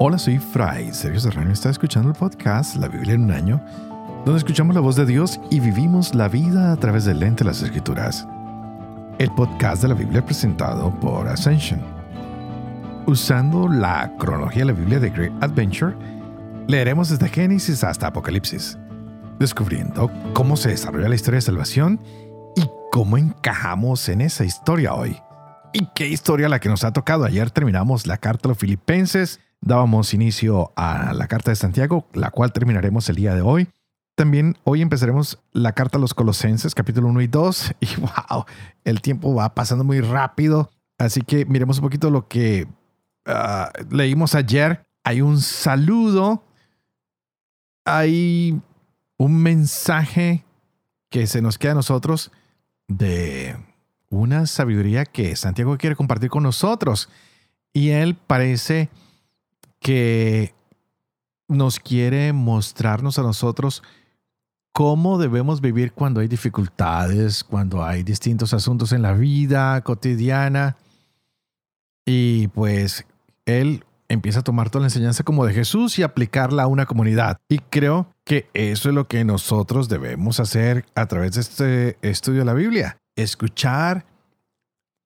Hola, soy Fray Sergio Serrano. Está escuchando el podcast La Biblia en un año, donde escuchamos la voz de Dios y vivimos la vida a través del lente de las Escrituras. El podcast de la Biblia presentado por Ascension. Usando la cronología de la Biblia de Great Adventure, leeremos desde Génesis hasta Apocalipsis, descubriendo cómo se desarrolla la historia de salvación y cómo encajamos en esa historia hoy. Y qué historia la que nos ha tocado. Ayer terminamos la carta a los filipenses dábamos inicio a la carta de Santiago, la cual terminaremos el día de hoy. También hoy empezaremos la carta a los Colosenses, capítulo 1 y 2. Y wow, el tiempo va pasando muy rápido. Así que miremos un poquito lo que ah, leímos ayer. Hay un saludo, hay un mensaje que se nos queda a nosotros de una sabiduría que Santiago quiere compartir con nosotros. Y él parece que nos quiere mostrarnos a nosotros cómo debemos vivir cuando hay dificultades, cuando hay distintos asuntos en la vida cotidiana. Y pues él empieza a tomar toda la enseñanza como de Jesús y aplicarla a una comunidad. Y creo que eso es lo que nosotros debemos hacer a través de este estudio de la Biblia. Escuchar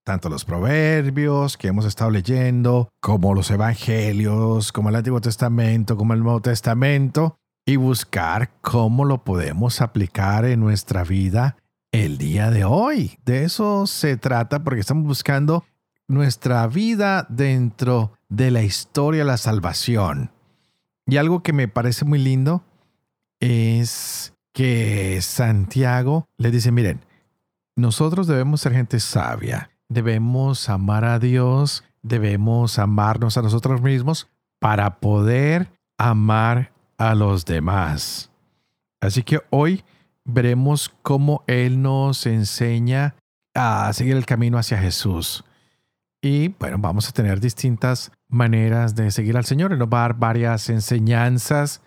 tanto los proverbios que hemos estado leyendo, como los evangelios, como el Antiguo Testamento, como el Nuevo Testamento, y buscar cómo lo podemos aplicar en nuestra vida el día de hoy. De eso se trata porque estamos buscando nuestra vida dentro de la historia de la salvación. Y algo que me parece muy lindo es que Santiago le dice, miren, nosotros debemos ser gente sabia, debemos amar a Dios, debemos amarnos a nosotros mismos para poder amar a los demás. Así que hoy veremos cómo Él nos enseña a seguir el camino hacia Jesús. Y bueno, vamos a tener distintas maneras de seguir al Señor. Él nos va a dar varias enseñanzas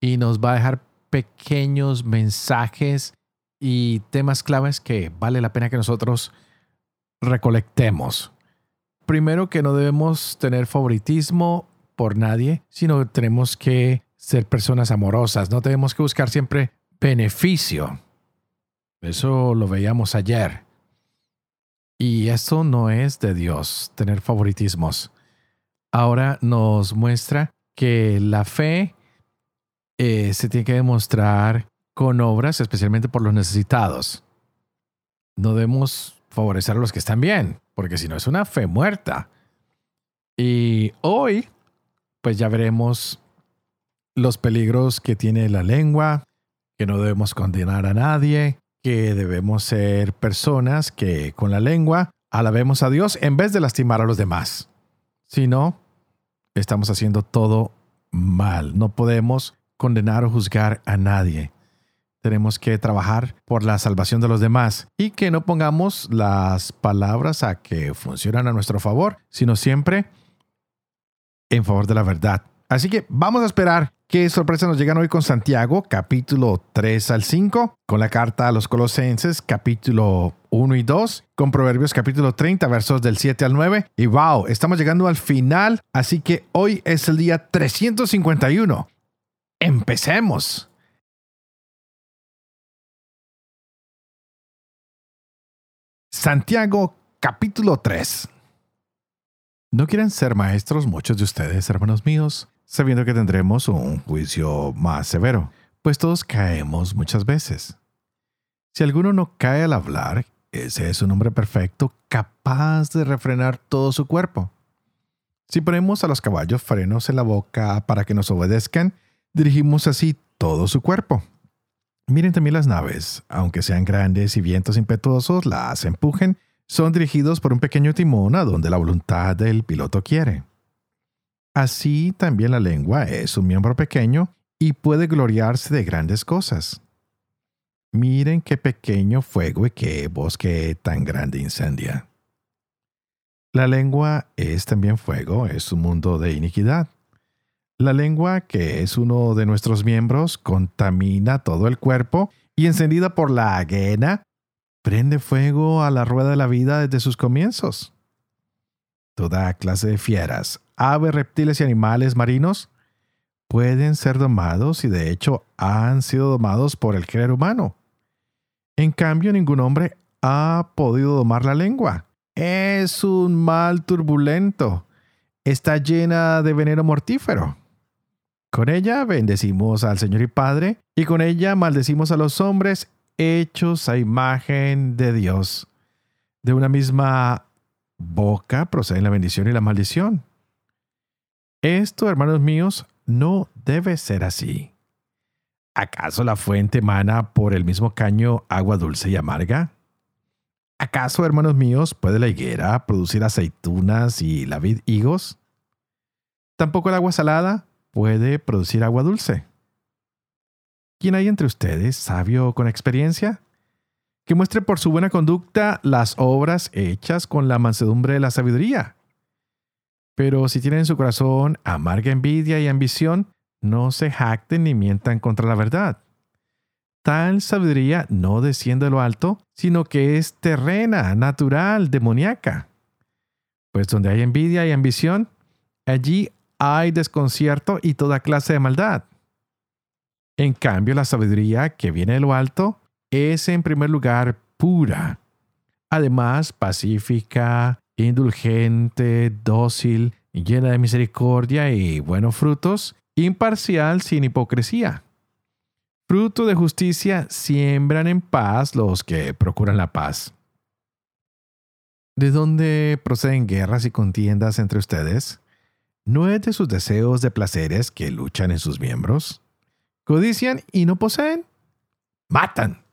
y nos va a dejar pequeños mensajes y temas claves que vale la pena que nosotros recolectemos. Primero que no debemos tener favoritismo por nadie, sino tenemos que ser personas amorosas, no tenemos que buscar siempre beneficio. Eso lo veíamos ayer. Y eso no es de Dios, tener favoritismos. Ahora nos muestra que la fe eh, se tiene que demostrar con obras, especialmente por los necesitados. No debemos favorecer a los que están bien, porque si no es una fe muerta. Y hoy, pues ya veremos los peligros que tiene la lengua, que no debemos condenar a nadie, que debemos ser personas que con la lengua alabemos a Dios en vez de lastimar a los demás. Si no, estamos haciendo todo mal. No podemos condenar o juzgar a nadie tenemos que trabajar por la salvación de los demás y que no pongamos las palabras a que funcionan a nuestro favor, sino siempre en favor de la verdad. Así que vamos a esperar qué sorpresa nos llegan hoy con Santiago, capítulo 3 al 5, con la carta a los Colosenses, capítulo 1 y 2, con Proverbios, capítulo 30, versos del 7 al 9. Y wow, estamos llegando al final, así que hoy es el día 351. Empecemos. Santiago capítulo 3. No quieren ser maestros muchos de ustedes, hermanos míos, sabiendo que tendremos un juicio más severo, pues todos caemos muchas veces. Si alguno no cae al hablar, ese es un hombre perfecto, capaz de refrenar todo su cuerpo. Si ponemos a los caballos frenos en la boca para que nos obedezcan, dirigimos así todo su cuerpo. Miren también las naves, aunque sean grandes y vientos impetuosos las empujen, son dirigidos por un pequeño timón a donde la voluntad del piloto quiere. Así también la lengua es un miembro pequeño y puede gloriarse de grandes cosas. Miren qué pequeño fuego y qué bosque tan grande incendia. La lengua es también fuego, es un mundo de iniquidad. La lengua, que es uno de nuestros miembros, contamina todo el cuerpo y encendida por la aguena, prende fuego a la rueda de la vida desde sus comienzos. Toda clase de fieras, aves, reptiles y animales marinos pueden ser domados y de hecho han sido domados por el género humano. En cambio, ningún hombre ha podido domar la lengua. Es un mal turbulento. Está llena de veneno mortífero. Con ella bendecimos al Señor y Padre, y con ella maldecimos a los hombres hechos a imagen de Dios. De una misma boca proceden la bendición y la maldición. Esto, hermanos míos, no debe ser así. ¿Acaso la fuente emana por el mismo caño agua dulce y amarga? ¿Acaso, hermanos míos, puede la higuera producir aceitunas y la vid higos? ¿Tampoco el agua salada puede producir agua dulce? ¿Quién hay entre ustedes, sabio con experiencia? Que muestre por su buena conducta las obras hechas con la mansedumbre de la sabiduría. Pero si tienen en su corazón amarga envidia y ambición, no se jacten ni mientan contra la verdad. Tal sabiduría no desciende de lo alto, sino que es terrena, natural, demoníaca. Pues donde hay envidia y ambición, allí hay desconcierto y toda clase de maldad. En cambio, la sabiduría que viene de lo alto es en primer lugar pura, además pacífica, indulgente, dócil, llena de misericordia y buenos frutos, imparcial sin hipocresía. Fruto de justicia siembran en paz los que procuran la paz. ¿De dónde proceden guerras y contiendas entre ustedes? ¿No es de sus deseos de placeres que luchan en sus miembros? ¿Codician y no poseen? Matan.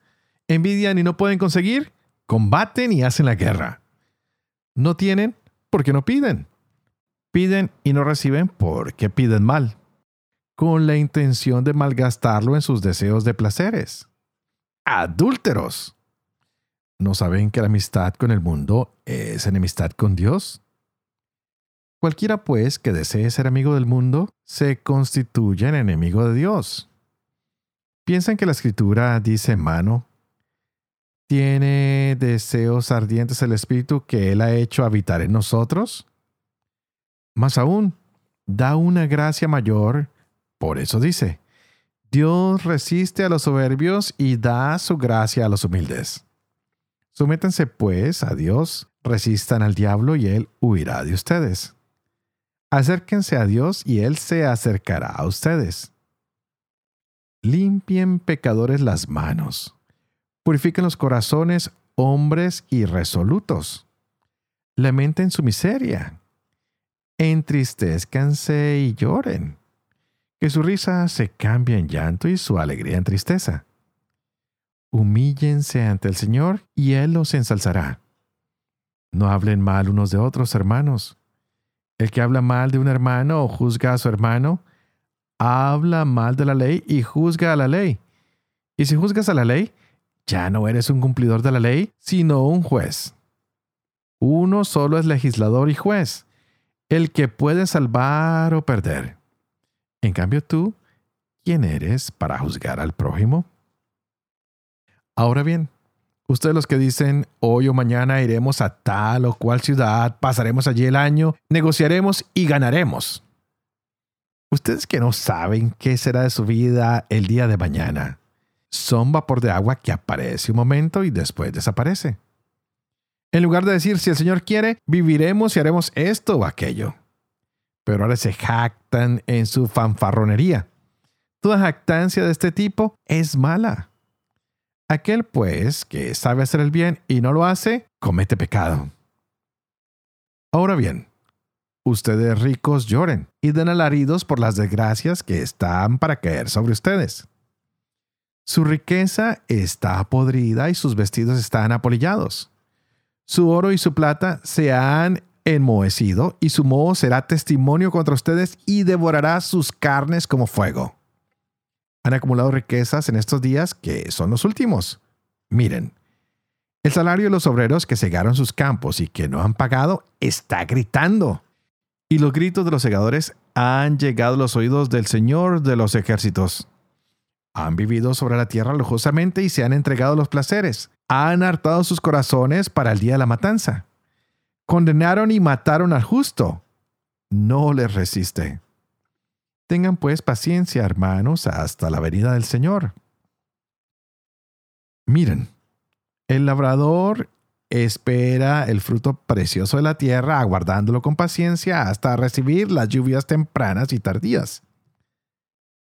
¿Envidian y no pueden conseguir? Combaten y hacen la guerra. No tienen porque no piden. Piden y no reciben porque piden mal, con la intención de malgastarlo en sus deseos de placeres. Adúlteros. ¿No saben que la amistad con el mundo es enemistad con Dios? Cualquiera pues que desee ser amigo del mundo se constituye en enemigo de Dios. ¿Piensan que la escritura dice mano ¿Tiene deseos ardientes el Espíritu que Él ha hecho habitar en nosotros? Más aún, da una gracia mayor. Por eso dice, Dios resiste a los soberbios y da su gracia a los humildes. Sométanse pues a Dios, resistan al diablo y Él huirá de ustedes. Acérquense a Dios y Él se acercará a ustedes. Limpien pecadores las manos Purifiquen los corazones hombres irresolutos. Lamenten su miseria. Entristezcanse y lloren. Que su risa se cambie en llanto y su alegría en tristeza. Humíllense ante el Señor y Él los ensalzará. No hablen mal unos de otros, hermanos. El que habla mal de un hermano o juzga a su hermano, habla mal de la ley y juzga a la ley. Y si juzgas a la ley, ya no eres un cumplidor de la ley, sino un juez. Uno solo es legislador y juez, el que puede salvar o perder. En cambio tú, ¿quién eres para juzgar al prójimo? Ahora bien, ustedes los que dicen, hoy o mañana iremos a tal o cual ciudad, pasaremos allí el año, negociaremos y ganaremos. Ustedes que no saben qué será de su vida el día de mañana son vapor de agua que aparece un momento y después desaparece. En lugar de decir, si el Señor quiere, viviremos y haremos esto o aquello. Pero ahora se jactan en su fanfarronería. Toda jactancia de este tipo es mala. Aquel, pues, que sabe hacer el bien y no lo hace, comete pecado. Ahora bien, ustedes ricos lloren y den alaridos por las desgracias que están para caer sobre ustedes. Su riqueza está podrida y sus vestidos están apolillados. Su oro y su plata se han enmohecido y su moho será testimonio contra ustedes y devorará sus carnes como fuego. Han acumulado riquezas en estos días que son los últimos. Miren, el salario de los obreros que cegaron sus campos y que no han pagado está gritando. Y los gritos de los segadores han llegado a los oídos del Señor de los ejércitos. Han vivido sobre la tierra lujosamente y se han entregado los placeres. Han hartado sus corazones para el día de la matanza. Condenaron y mataron al justo. no les resiste. Tengan pues paciencia, hermanos, hasta la venida del Señor. Miren, el labrador espera el fruto precioso de la tierra, aguardándolo con paciencia hasta recibir las lluvias tempranas y tardías.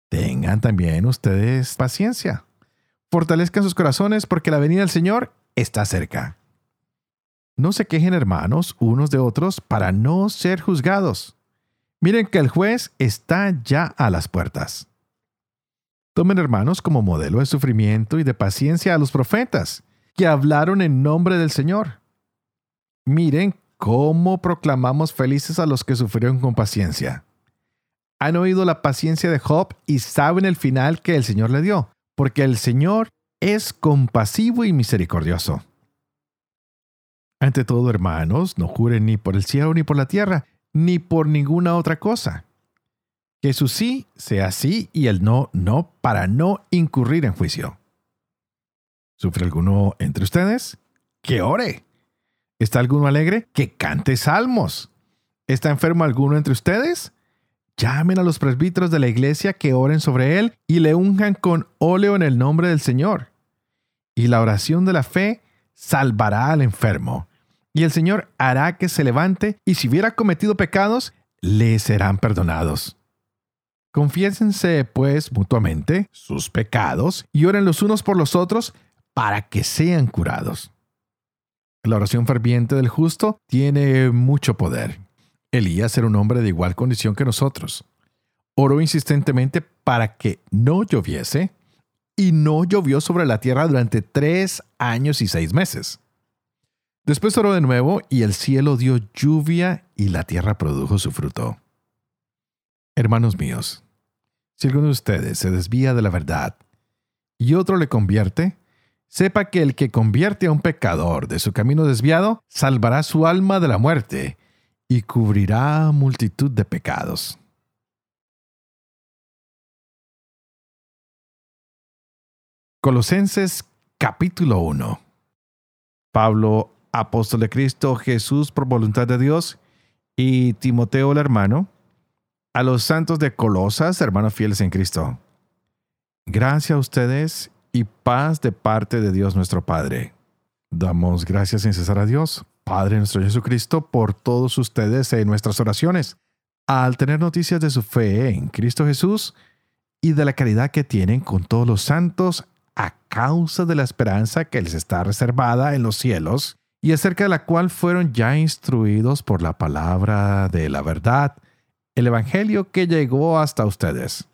Tengan también ustedes paciencia. Fortalezcan sus corazones porque la venida del Señor está cerca. No se quejen hermanos unos de otros para no ser juzgados. Miren que el juez está ya a las puertas. Tomen hermanos como modelo de sufrimiento y de paciencia a los profetas, que hablaron en nombre del Señor. Miren cómo proclamamos felices a los que sufrieron con paciencia. Han oído la paciencia de Job y saben el final que el Señor le dio, porque el Señor es compasivo y misericordioso. Ante todo, hermanos, no juren ni por el cielo ni por la tierra, ni por ninguna otra cosa. Que su sí sea sí y el no no, para no incurrir en juicio. ¿Sufre alguno entre ustedes? Que ore. ¿Está alguno alegre? Que cante salmos. ¿Está enfermo alguno entre ustedes? Llamen a los presbíteros de la iglesia que oren sobre él y le unjan con óleo en el nombre del Señor. Y la oración de la fe salvará al enfermo y el Señor hará que se levante, y si hubiera cometido pecados, le serán perdonados. Confiésense, pues, mutuamente sus pecados y oren los unos por los otros para que sean curados. La oración ferviente del justo tiene mucho poder. Elías era un hombre de igual condición que nosotros. Oró insistentemente para que no lloviese, y no llovió sobre la tierra durante tres años y seis meses. Después oró de nuevo y el cielo dio lluvia y la tierra produjo su fruto. Hermanos míos, si alguno de ustedes se desvía de la verdad y otro le convierte, sepa que el que convierte a un pecador de su camino desviado salvará su alma de la muerte y cubrirá multitud de pecados. Colosenses capítulo 1 Pablo apóstol de Cristo Jesús por voluntad de Dios, y Timoteo el hermano, a los santos de Colosas, hermanos fieles en Cristo. Gracias a ustedes y paz de parte de Dios nuestro Padre. Damos gracias sin cesar a Dios, Padre nuestro Jesucristo, por todos ustedes en nuestras oraciones, al tener noticias de su fe en Cristo Jesús y de la caridad que tienen con todos los santos a causa de la esperanza que les está reservada en los cielos y acerca de la cual fueron ya instruidos por la palabra de la verdad, el Evangelio que llegó hasta ustedes,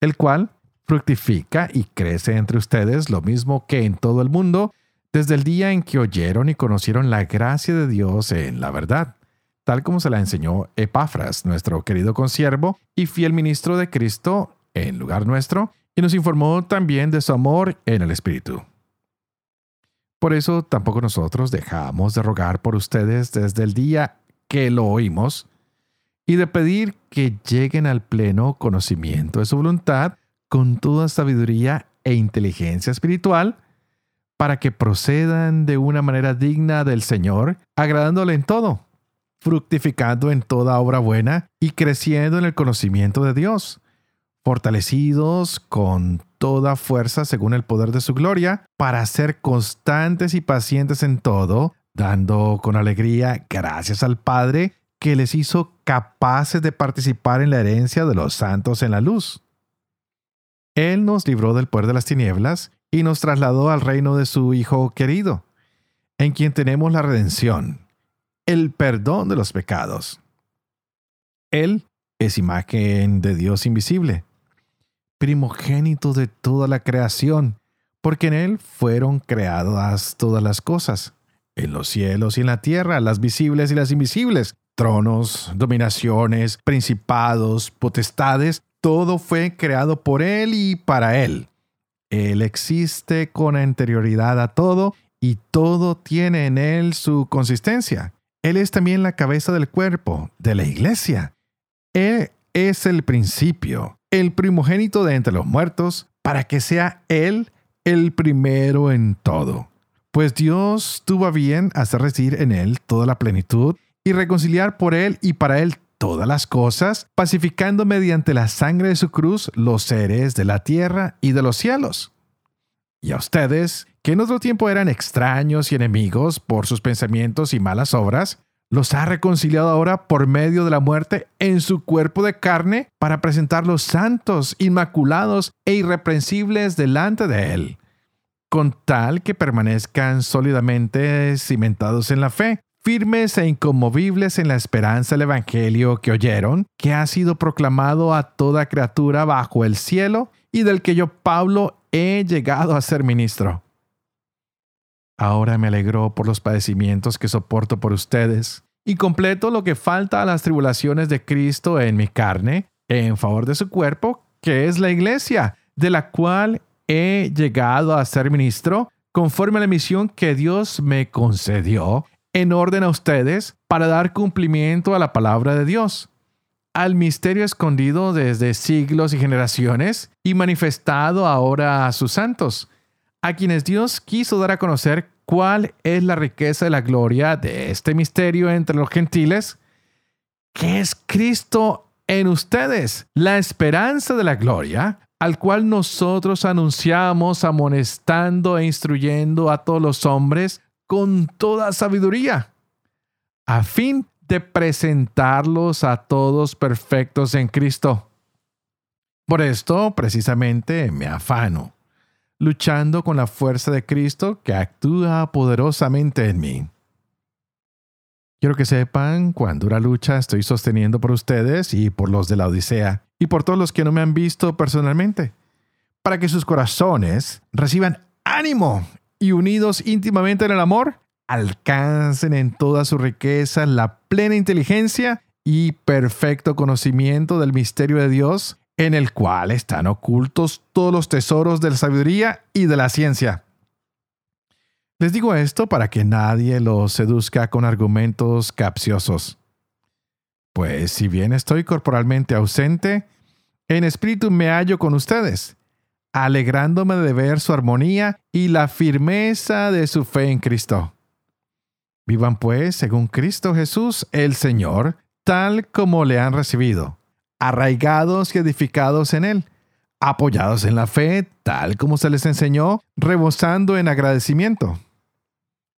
el cual fructifica y crece entre ustedes lo mismo que en todo el mundo, desde el día en que oyeron y conocieron la gracia de Dios en la verdad, tal como se la enseñó Epafras, nuestro querido consiervo y fiel ministro de Cristo en lugar nuestro, y nos informó también de su amor en el Espíritu. Por eso tampoco nosotros dejamos de rogar por ustedes desde el día que lo oímos y de pedir que lleguen al pleno conocimiento de su voluntad con toda sabiduría e inteligencia espiritual para que procedan de una manera digna del Señor, agradándole en todo, fructificando en toda obra buena y creciendo en el conocimiento de Dios fortalecidos con toda fuerza según el poder de su gloria, para ser constantes y pacientes en todo, dando con alegría gracias al Padre que les hizo capaces de participar en la herencia de los santos en la luz. Él nos libró del poder de las tinieblas y nos trasladó al reino de su Hijo querido, en quien tenemos la redención, el perdón de los pecados. Él es imagen de Dios invisible primogénito de toda la creación, porque en Él fueron creadas todas las cosas, en los cielos y en la tierra, las visibles y las invisibles, tronos, dominaciones, principados, potestades, todo fue creado por Él y para Él. Él existe con anterioridad a todo y todo tiene en Él su consistencia. Él es también la cabeza del cuerpo, de la iglesia. Él es el principio, el primogénito de entre los muertos, para que sea Él el primero en todo. Pues Dios tuvo a bien hacer residir en Él toda la plenitud, y reconciliar por Él y para Él todas las cosas, pacificando mediante la sangre de su cruz los seres de la tierra y de los cielos. Y a ustedes, que en otro tiempo eran extraños y enemigos por sus pensamientos y malas obras, los ha reconciliado ahora por medio de la muerte en su cuerpo de carne para presentarlos santos, inmaculados e irreprensibles delante de Él, con tal que permanezcan sólidamente cimentados en la fe, firmes e inconmovibles en la esperanza del Evangelio que oyeron, que ha sido proclamado a toda criatura bajo el cielo y del que yo, Pablo, he llegado a ser ministro. Ahora me alegro por los padecimientos que soporto por ustedes y completo lo que falta a las tribulaciones de Cristo en mi carne, en favor de su cuerpo, que es la iglesia, de la cual he llegado a ser ministro, conforme a la misión que Dios me concedió en orden a ustedes para dar cumplimiento a la palabra de Dios, al misterio escondido desde siglos y generaciones y manifestado ahora a sus santos, a quienes Dios quiso dar a conocer cuál es la riqueza de la gloria de este misterio entre los gentiles, que es Cristo en ustedes, la esperanza de la gloria, al cual nosotros anunciamos amonestando e instruyendo a todos los hombres con toda sabiduría, a fin de presentarlos a todos perfectos en Cristo. Por esto, precisamente, me afano, luchando con la fuerza de Cristo que actúa poderosamente en mí. Quiero que sepan cuán dura lucha estoy sosteniendo por ustedes y por los de la Odisea, y por todos los que no me han visto personalmente, para que sus corazones reciban ánimo y unidos íntimamente en el amor, alcancen en toda su riqueza la plena inteligencia y perfecto conocimiento del misterio de Dios, en el cual están ocultos todos los tesoros de la sabiduría y de la ciencia. Les digo esto para que nadie los seduzca con argumentos capciosos. Pues si bien estoy corporalmente ausente, en espíritu me hallo con ustedes, alegrándome de ver su armonía y la firmeza de su fe en Cristo. Vivan pues según Cristo Jesús el Señor, tal como le han recibido, arraigados y edificados en Él, apoyados en la fe, tal como se les enseñó, rebosando en agradecimiento.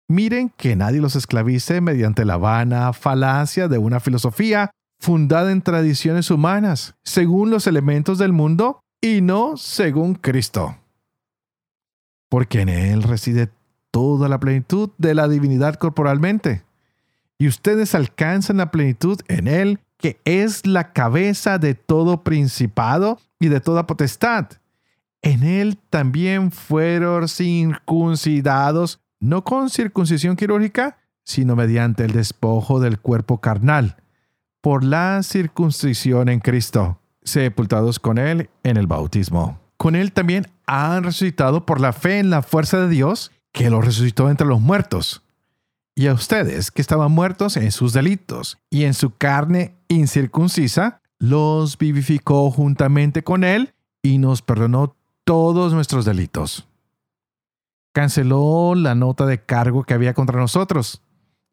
Miren que nadie los esclavice mediante la vana falacia de una filosofía fundada en tradiciones humanas, según los elementos del mundo y no según Cristo. Porque en Él reside toda la plenitud de la divinidad corporalmente. Y ustedes alcanzan la plenitud en Él, que es la cabeza de todo principado y de toda potestad. En Él también fueron circuncidados, no con circuncisión quirúrgica, sino mediante el despojo del cuerpo carnal, por la circuncisión en Cristo sepultados con Él en el bautismo. Con Él también han resucitado por la fe en la fuerza de Dios, que los resucitó entre los muertos. Y a ustedes, que estaban muertos en sus delitos y en su carne incircuncisa, los vivificó juntamente con Él y nos perdonó todos nuestros delitos. Canceló la nota de cargo que había contra nosotros,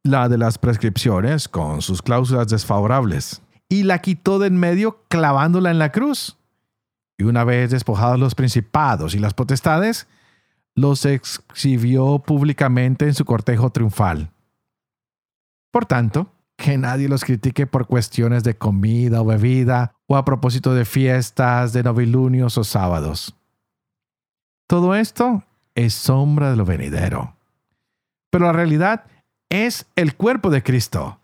la de las prescripciones con sus cláusulas desfavorables y la quitó de en medio clavándola en la cruz. Y una vez despojados los principados y las potestades, los exhibió públicamente en su cortejo triunfal. Por tanto, que nadie los critique por cuestiones de comida o bebida o a propósito de fiestas, de novilunios o sábados. Todo esto es sombra de lo venidero. Pero la realidad es el cuerpo de Cristo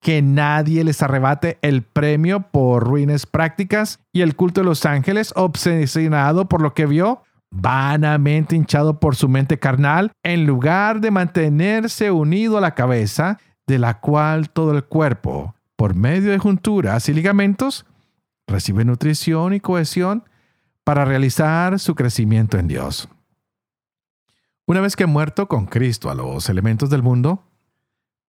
que nadie les arrebate el premio por ruines prácticas y el culto de los ángeles, obsesionado por lo que vio, vanamente hinchado por su mente carnal, en lugar de mantenerse unido a la cabeza, de la cual todo el cuerpo, por medio de junturas y ligamentos, recibe nutrición y cohesión para realizar su crecimiento en Dios. Una vez que muerto con Cristo a los elementos del mundo,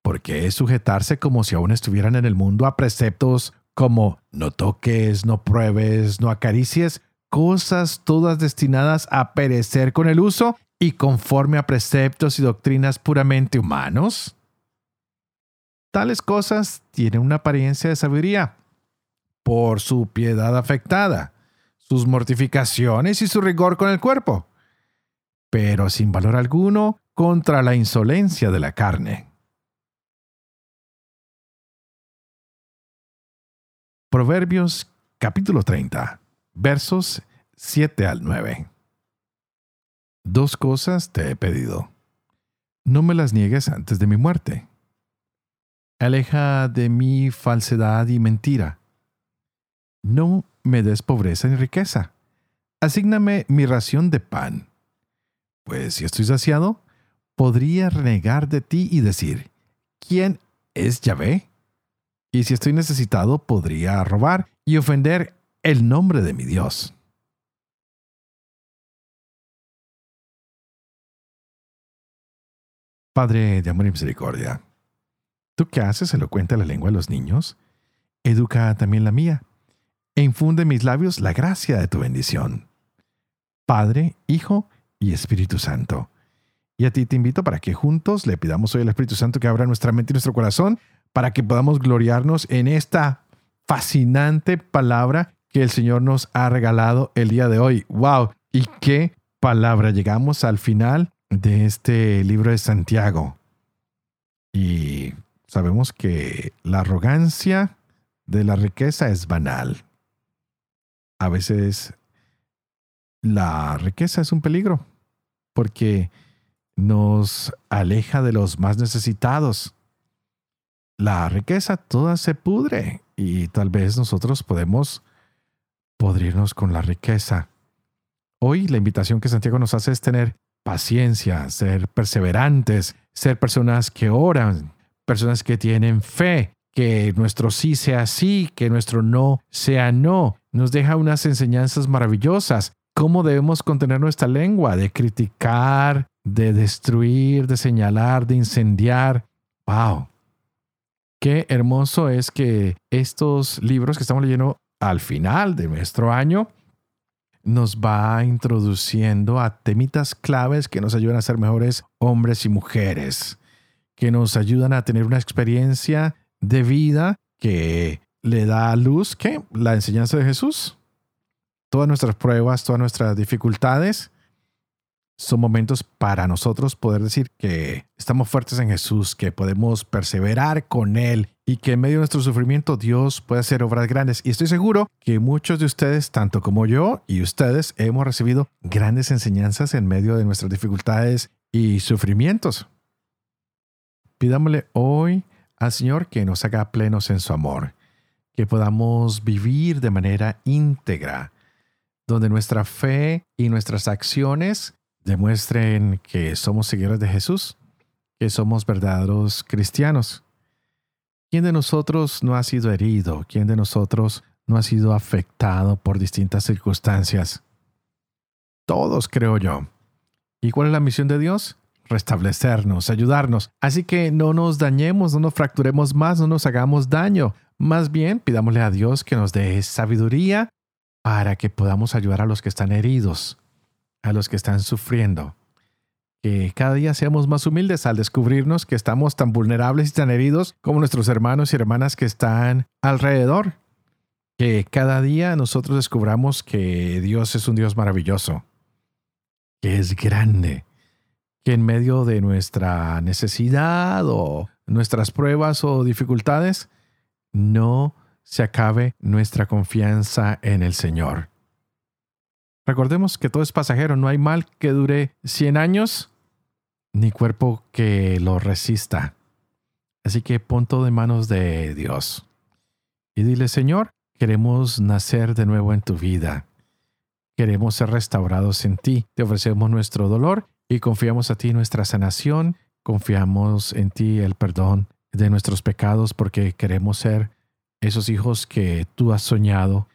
porque es sujetarse como si aún estuvieran en el mundo a preceptos como no toques, no pruebes, no acaricies, cosas todas destinadas a perecer con el uso y conforme a preceptos y doctrinas puramente humanos? Tales cosas tienen una apariencia de sabiduría por su piedad afectada, sus mortificaciones y su rigor con el cuerpo, pero sin valor alguno contra la insolencia de la carne. Proverbios capítulo 30, versos 7 al 9. Dos cosas te he pedido. No me las niegues antes de mi muerte. Aleja de mí falsedad y mentira. No me des pobreza ni riqueza. Asígname mi ración de pan. Pues si estoy saciado, podría renegar de ti y decir, ¿quién es Yahvé? Y si estoy necesitado, podría robar y ofender el nombre de mi Dios. Padre de amor y misericordia, tú que haces elocuente la lengua de los niños, educa también la mía, e infunde en mis labios la gracia de tu bendición. Padre, Hijo y Espíritu Santo. Y a ti te invito para que juntos le pidamos hoy al Espíritu Santo que abra nuestra mente y nuestro corazón para que podamos gloriarnos en esta fascinante palabra que el Señor nos ha regalado el día de hoy. ¡Wow! ¿Y qué palabra? Llegamos al final de este libro de Santiago. Y sabemos que la arrogancia de la riqueza es banal. A veces la riqueza es un peligro porque nos aleja de los más necesitados. La riqueza toda se pudre y tal vez nosotros podemos podrirnos con la riqueza. Hoy la invitación que Santiago nos hace es tener paciencia, ser perseverantes, ser personas que oran, personas que tienen fe, que nuestro sí sea sí, que nuestro no sea no. Nos deja unas enseñanzas maravillosas. Cómo debemos contener nuestra lengua, de criticar, de destruir, de señalar, de incendiar. ¡Wow! Qué hermoso es que estos libros que estamos leyendo al final de nuestro año nos va introduciendo a temitas claves que nos ayudan a ser mejores hombres y mujeres, que nos ayudan a tener una experiencia de vida que le da luz que la enseñanza de Jesús. Todas nuestras pruebas, todas nuestras dificultades son momentos para nosotros poder decir que estamos fuertes en Jesús, que podemos perseverar con Él y que en medio de nuestro sufrimiento Dios puede hacer obras grandes. Y estoy seguro que muchos de ustedes, tanto como yo y ustedes, hemos recibido grandes enseñanzas en medio de nuestras dificultades y sufrimientos. Pidámosle hoy al Señor que nos haga plenos en su amor, que podamos vivir de manera íntegra, donde nuestra fe y nuestras acciones demuestren que somos seguidores de Jesús, que somos verdaderos cristianos. ¿Quién de nosotros no ha sido herido? ¿Quién de nosotros no ha sido afectado por distintas circunstancias? Todos, creo yo. ¿Y cuál es la misión de Dios? Restablecernos, ayudarnos. Así que no nos dañemos, no nos fracturemos más, no nos hagamos daño. Más bien, pidámosle a Dios que nos dé sabiduría para que podamos ayudar a los que están heridos, a los que están sufriendo. Que cada día seamos más humildes al descubrirnos que estamos tan vulnerables y tan heridos como nuestros hermanos y hermanas que están alrededor. Que cada día nosotros descubramos que Dios es un Dios maravilloso, que es grande, que en medio de nuestra necesidad o nuestras pruebas o dificultades, no se acabe nuestra confianza en el Señor. Recordemos que todo es pasajero, no hay mal que dure 100 años, ni cuerpo que lo resista. Así que pon todo en manos de Dios. Y dile, Señor, queremos nacer de nuevo en tu vida. Queremos ser restaurados en ti. Te ofrecemos nuestro dolor y confiamos a ti nuestra sanación. Confiamos en ti el perdón de nuestros pecados porque queremos ser esos hijos que tú has soñado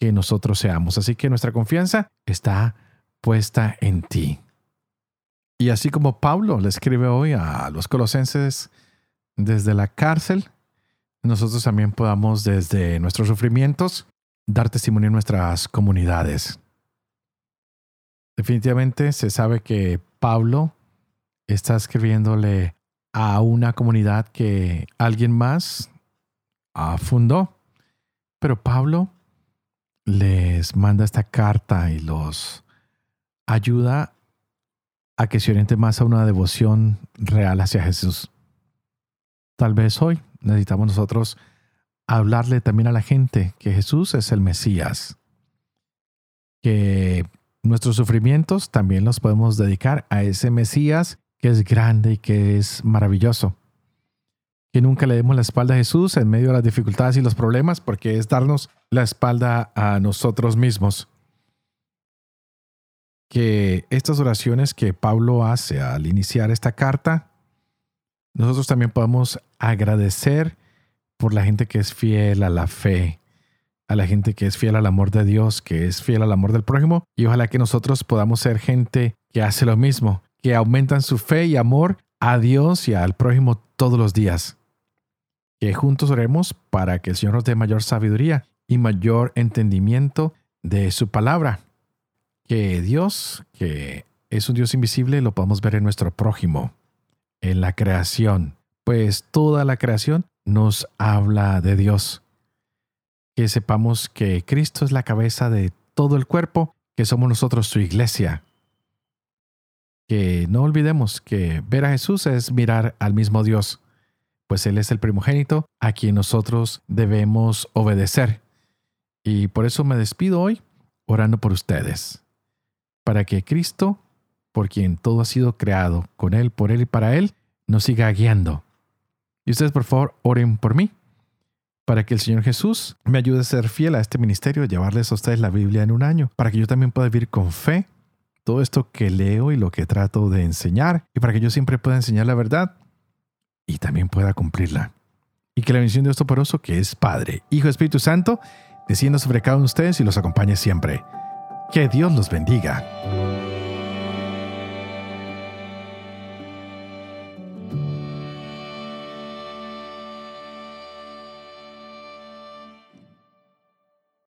que nosotros seamos. Así que nuestra confianza está puesta en ti. Y así como Pablo le escribe hoy a los colosenses desde la cárcel, nosotros también podamos desde nuestros sufrimientos dar testimonio en nuestras comunidades. Definitivamente se sabe que Pablo está escribiéndole a una comunidad que alguien más fundó. Pero Pablo les manda esta carta y los ayuda a que se oriente más a una devoción real hacia Jesús. Tal vez hoy necesitamos nosotros hablarle también a la gente que Jesús es el Mesías, que nuestros sufrimientos también los podemos dedicar a ese Mesías que es grande y que es maravilloso. Que nunca le demos la espalda a Jesús en medio de las dificultades y los problemas, porque es darnos la espalda a nosotros mismos. Que estas oraciones que Pablo hace al iniciar esta carta, nosotros también podemos agradecer por la gente que es fiel a la fe, a la gente que es fiel al amor de Dios, que es fiel al amor del prójimo, y ojalá que nosotros podamos ser gente que hace lo mismo, que aumentan su fe y amor a Dios y al prójimo todos los días. Que juntos oremos para que el Señor nos dé mayor sabiduría y mayor entendimiento de su palabra. Que Dios, que es un Dios invisible, lo podamos ver en nuestro prójimo, en la creación, pues toda la creación nos habla de Dios. Que sepamos que Cristo es la cabeza de todo el cuerpo, que somos nosotros su iglesia. Que no olvidemos que ver a Jesús es mirar al mismo Dios, pues Él es el primogénito a quien nosotros debemos obedecer. Y por eso me despido hoy orando por ustedes, para que Cristo, por quien todo ha sido creado, con Él, por Él y para Él, nos siga guiando y ustedes, por favor, oren por mí, para que el Señor Jesús me ayude a ser fiel a este ministerio, llevarles a ustedes la Biblia en un año, para que yo también pueda vivir con fe todo esto que leo y lo que trato de enseñar, y para que yo siempre pueda enseñar la verdad y también pueda cumplirla. Y que la bendición de Dios Toporoso, que es Padre, Hijo Espíritu Santo, descienda sobre cada uno de ustedes y los acompañe siempre. Que Dios los bendiga.